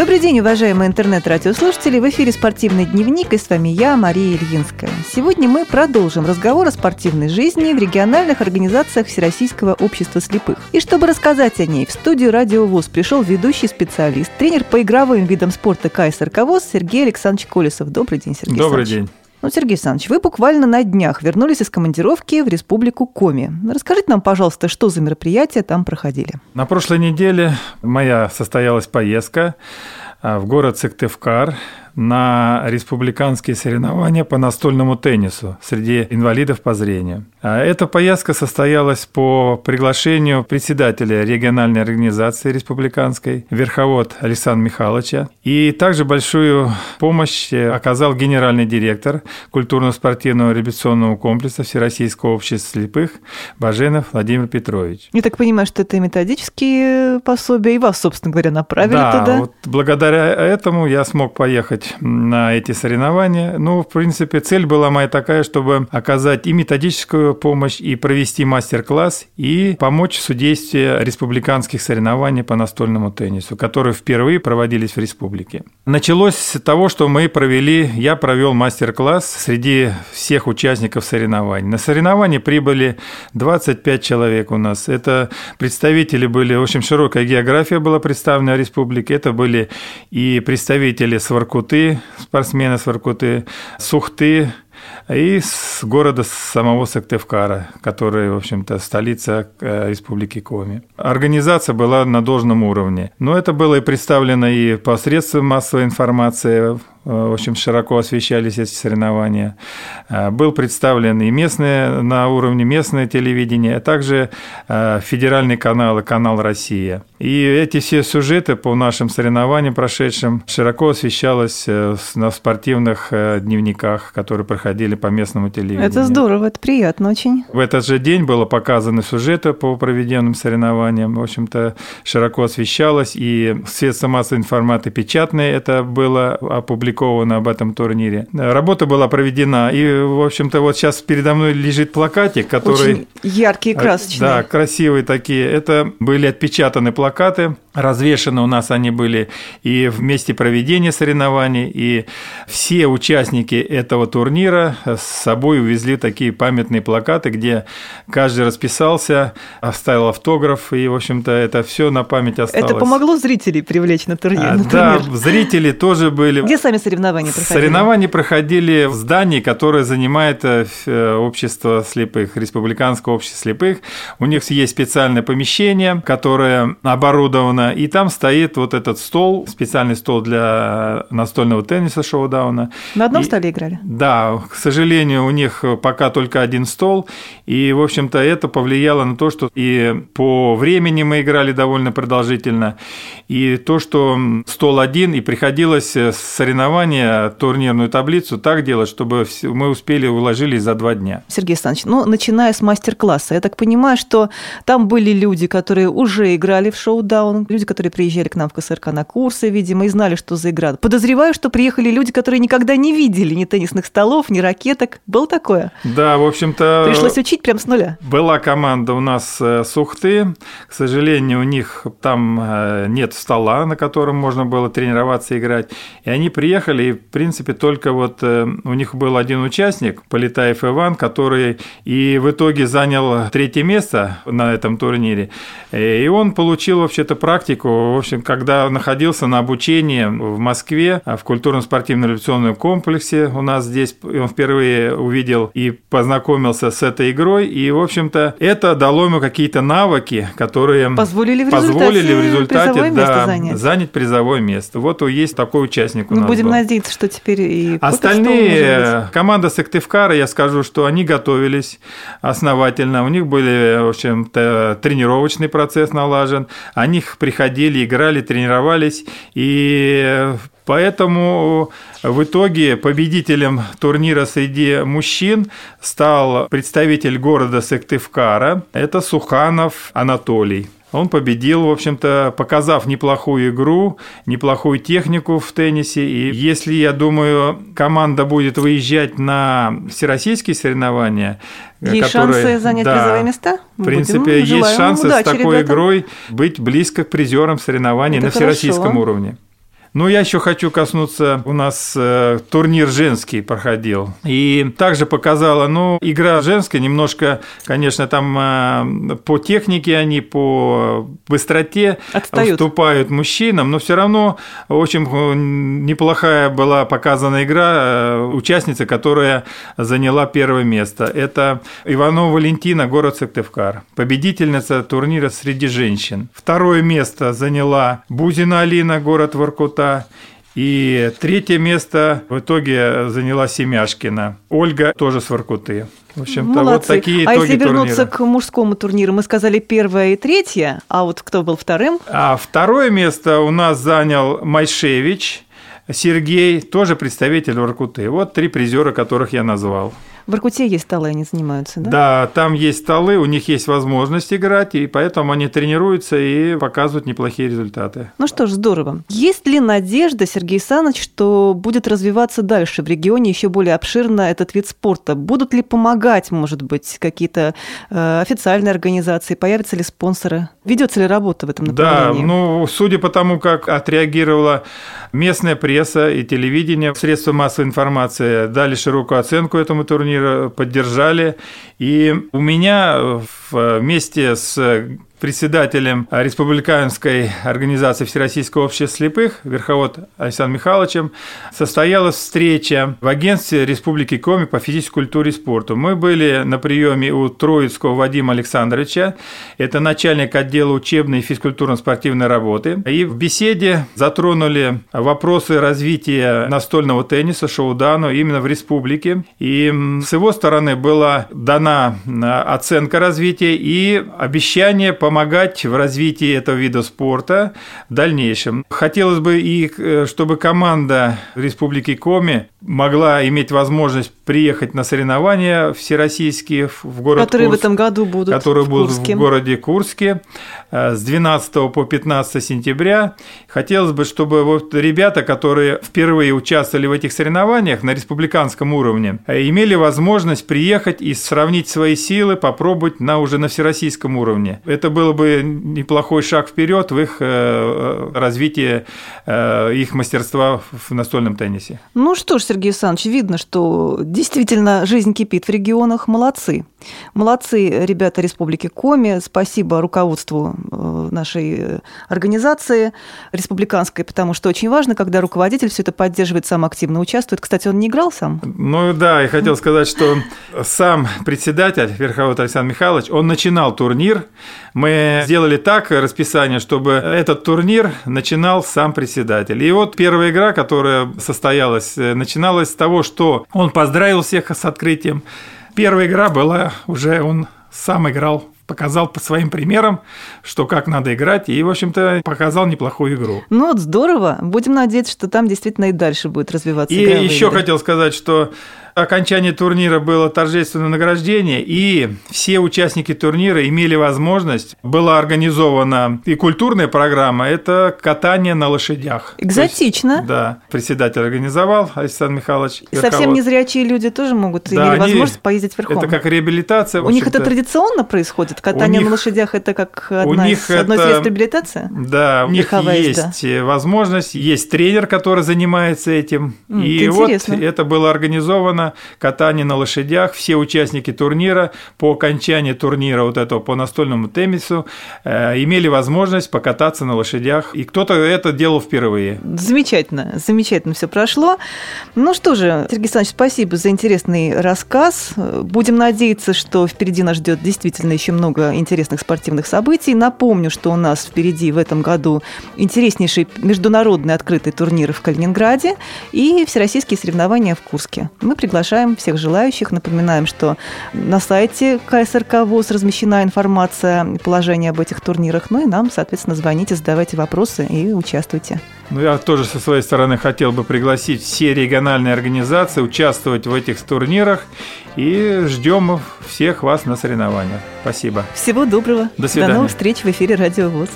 Добрый день, уважаемые интернет-радиослушатели. В эфире «Спортивный дневник» и с вами я, Мария Ильинская. Сегодня мы продолжим разговор о спортивной жизни в региональных организациях Всероссийского общества слепых. И чтобы рассказать о ней, в студию «Радио ВУЗ» пришел ведущий специалист, тренер по игровым видам спорта КСРК ВОЗ Сергей Александрович Колесов. Добрый день, Сергей Добрый день. Ну, Сергей Александрович, вы буквально на днях вернулись из командировки в Республику Коми. Расскажите нам, пожалуйста, что за мероприятия там проходили? На прошлой неделе моя состоялась поездка в город Сыктывкар на республиканские соревнования по настольному теннису среди инвалидов по зрению. А Эта поездка состоялась по приглашению председателя региональной организации республиканской Верховод Александра Михайловича. И также большую помощь оказал генеральный директор культурно-спортивного реабилитационного комплекса Всероссийского общества слепых Баженов Владимир Петрович. Я так понимаю, что это методические пособия, и вас, собственно говоря, направили да, туда. вот благодаря этому я смог поехать на эти соревнования. Ну, в принципе, цель была моя такая, чтобы оказать и методическую помощь, и провести мастер-класс, и помочь в судействе республиканских соревнований по настольному теннису, которые впервые проводились в республике. Началось с того, что мы провели, я провел мастер-класс среди всех участников соревнований. На соревнования прибыли 25 человек у нас. Это представители были, в общем, широкая география была представлена в республике. Это были и представители Сваркуты, спортсмены Сваркуты, Сухты, и с города самого Сыктывкара, который, в общем-то, столица э, Республики Коми. Организация была на должном уровне. Но это было и представлено и посредством массовой информации, в общем, широко освещались эти соревнования. Э, был представлен и местное, на уровне местное телевидение, а также э, федеральный канал и канал «Россия». И эти все сюжеты по нашим соревнованиям прошедшим широко освещалось на спортивных дневниках, которые проходили по местному телевидению. Это здорово, это приятно очень. В этот же день было показаны сюжеты по проведенным соревнованиям. В общем-то, широко освещалось, и средства массовой информации печатные это было опубликовано об этом турнире. Работа была проведена, и, в общем-то, вот сейчас передо мной лежит плакатик, который... Очень яркие, красочные. Да, красивые такие. Это были отпечатаны плакаты, развешаны у нас они были и в месте проведения соревнований, и все участники этого турнира с собой увезли такие памятные плакаты, где каждый расписался, оставил автограф, и, в общем-то, это все на память осталось. Это помогло зрителей привлечь на турнир? А, на да, турнир. зрители тоже были. Где сами соревнования проходили? Соревнования проходили в здании, которое занимает э, э, общество слепых, республиканское общество слепых. У них есть специальное помещение, которое оборудовано, и там стоит вот этот стол, специальный стол для настольного тенниса шоу-дауна. На одном И- столе играли? Да, к сожалению, у них пока только один стол, и, в общем-то, это повлияло на то, что и по времени мы играли довольно продолжительно, и то, что стол один, и приходилось с соревнования турнирную таблицу так делать, чтобы мы успели уложились за два дня. Сергей Александрович, ну, начиная с мастер-класса, я так понимаю, что там были люди, которые уже играли в шоу-даун, люди, которые приезжали к нам в КСРК на курсы, видимо, и знали, что за игра. Подозреваю, что приехали люди, которые никогда не видели ни теннисных столов, ни ракеток. Было такое? Да, в общем-то... Пришлось учить прям с нуля. Была команда у нас э, с Ухты. К сожалению, у них там э, нет стола, на котором можно было тренироваться и играть. И они приехали, и, в принципе, только вот э, у них был один участник, Полетаев Иван, который и в итоге занял третье место на этом турнире. Э, И он получил вообще-то практику, в общем, когда находился на обучении в Москве, а, в культурно-спортивном революционном комплексе у нас здесь, он впервые увидел и познакомился с этой игрой, и, в общем-то, это дало ему какие-то навыки, которые Позволили в позволили в результате результате да, занять. занять призовое место. Вот есть такой участник у Ну, нас будем был. Надеяться, что теперь и Остальные, команда Сыктывкара, я скажу, что они готовились основательно. У них были, в общем-то, тренировочный процесс налажен. Они приходили, играли, тренировались. И Поэтому в итоге победителем турнира среди мужчин стал представитель города Сыктывкара. Это Суханов Анатолий. Он победил, в общем-то, показав неплохую игру, неплохую технику в теннисе. И если, я думаю, команда будет выезжать на всероссийские соревнования, Есть которые- шансы занять да, призовые места? В принципе, есть желаем шансы с такой ребятам. игрой быть близко к призерам соревнований Это на всероссийском хорошо. уровне. Но я еще хочу коснуться, у нас э, турнир женский проходил. И также показала, ну, игра женская немножко, конечно, там э, по технике они, по быстроте Отстают. уступают мужчинам, но все равно очень э, неплохая была показана игра э, участницы, которая заняла первое место. Это Иванова Валентина, город Сыктывкар, победительница турнира среди женщин. Второе место заняла Бузина Алина, город Воркута. И третье место в итоге заняла Семяшкина. Ольга тоже с Воркуты. В общем-то, вот такие итоги А если вернуться турнира. к мужскому турниру, мы сказали первое и третье, а вот кто был вторым? А второе место у нас занял Майшевич Сергей, тоже представитель Воркуты. Вот три призера, которых я назвал. В Иркуте есть столы, они занимаются, да? Да, там есть столы, у них есть возможность играть, и поэтому они тренируются и показывают неплохие результаты. Ну что ж, здорово. Есть ли надежда, Сергей Саныч, что будет развиваться дальше в регионе еще более обширно этот вид спорта? Будут ли помогать, может быть, какие-то э, официальные организации? Появятся ли спонсоры? Ведется ли работа в этом направлении? Да, ну, судя по тому, как отреагировала местная пресса и телевидение, средства массовой информации дали широкую оценку этому турниру, поддержали. И у меня вместе с председателем Республиканской организации Всероссийского общества слепых, верховод Александром Михайловичем, состоялась встреча в агентстве Республики Коми по физической культуре и спорту. Мы были на приеме у Троицкого Вадима Александровича, это начальник отдела учебной и физкультурно-спортивной работы. И в беседе затронули вопросы развития настольного тенниса, шоу-дану именно в республике. И с его стороны была дана оценка развития и обещание по помогать в развитии этого вида спорта в дальнейшем. Хотелось бы и э, чтобы команда Республики Коми могла иметь возможность приехать на соревнования всероссийские в город Которые Курск, в этом году будут которые в будут в городе Курске э, с 12 по 15 сентября. Хотелось бы, чтобы вот ребята, которые впервые участвовали в этих соревнованиях на республиканском уровне, э, имели возможность приехать и сравнить свои силы, попробовать на уже на всероссийском уровне. Это было бы неплохой шаг вперед в их э, развитии их мастерства в настольном теннисе. Ну что ж, Сергей Александрович, видно, что действительно жизнь кипит в регионах. Молодцы. Молодцы ребята Республики Коми. Спасибо руководству нашей э, организации республиканской, потому что очень важно, когда руководитель все это поддерживает, сам активно участвует. Кстати, он не играл сам? Ну да, я хотел сказать, что сам председатель Верховод Александр Михайлович, он начинал турнир. Мы сделали так расписание, чтобы этот турнир начинал сам председатель. И вот первая игра, которая состоялась, э, начиналась с того, что он поздравил всех с открытием. Первая игра была уже, он сам играл показал по своим примерам, что как надо играть, и, в общем-то, показал неплохую игру. Ну вот здорово. Будем надеяться, что там действительно и дальше будет развиваться. И еще игры. хотел сказать, что окончании турнира было торжественное награждение, и все участники турнира имели возможность, была организована и культурная программа, это катание на лошадях. Экзотично. Есть, да, председатель организовал, Александр Михайлович. И совсем незрячие люди тоже могут да, имели возможность поездить верхом. Это как реабилитация. У них это традиционно происходит? Катание них, на лошадях – это как одна у из, одно из средств реабилитации? Да, у них есть да. возможность, есть тренер, который занимается этим. Mm, и вот интересно. это было организовано катание на лошадях. Все участники турнира по окончании турнира вот этого по настольному теннису э, имели возможность покататься на лошадях. И кто-то это делал впервые. Замечательно, замечательно все прошло. Ну что же, Сергей Александрович, спасибо за интересный рассказ. Будем надеяться, что впереди нас ждет действительно еще много интересных спортивных событий. Напомню, что у нас впереди в этом году интереснейший международный открытый турнир в Калининграде и всероссийские соревнования в Курске. Мы приглашаем всех желающих. Напоминаем, что на сайте КСРК ВОЗ размещена информация, положение об этих турнирах. Ну и нам, соответственно, звоните, задавайте вопросы и участвуйте. Ну, я тоже со своей стороны хотел бы пригласить все региональные организации участвовать в этих турнирах и ждем всех вас на соревнованиях. Спасибо. Всего доброго. До свидания. До новых встреч в эфире Радио ВОЗ.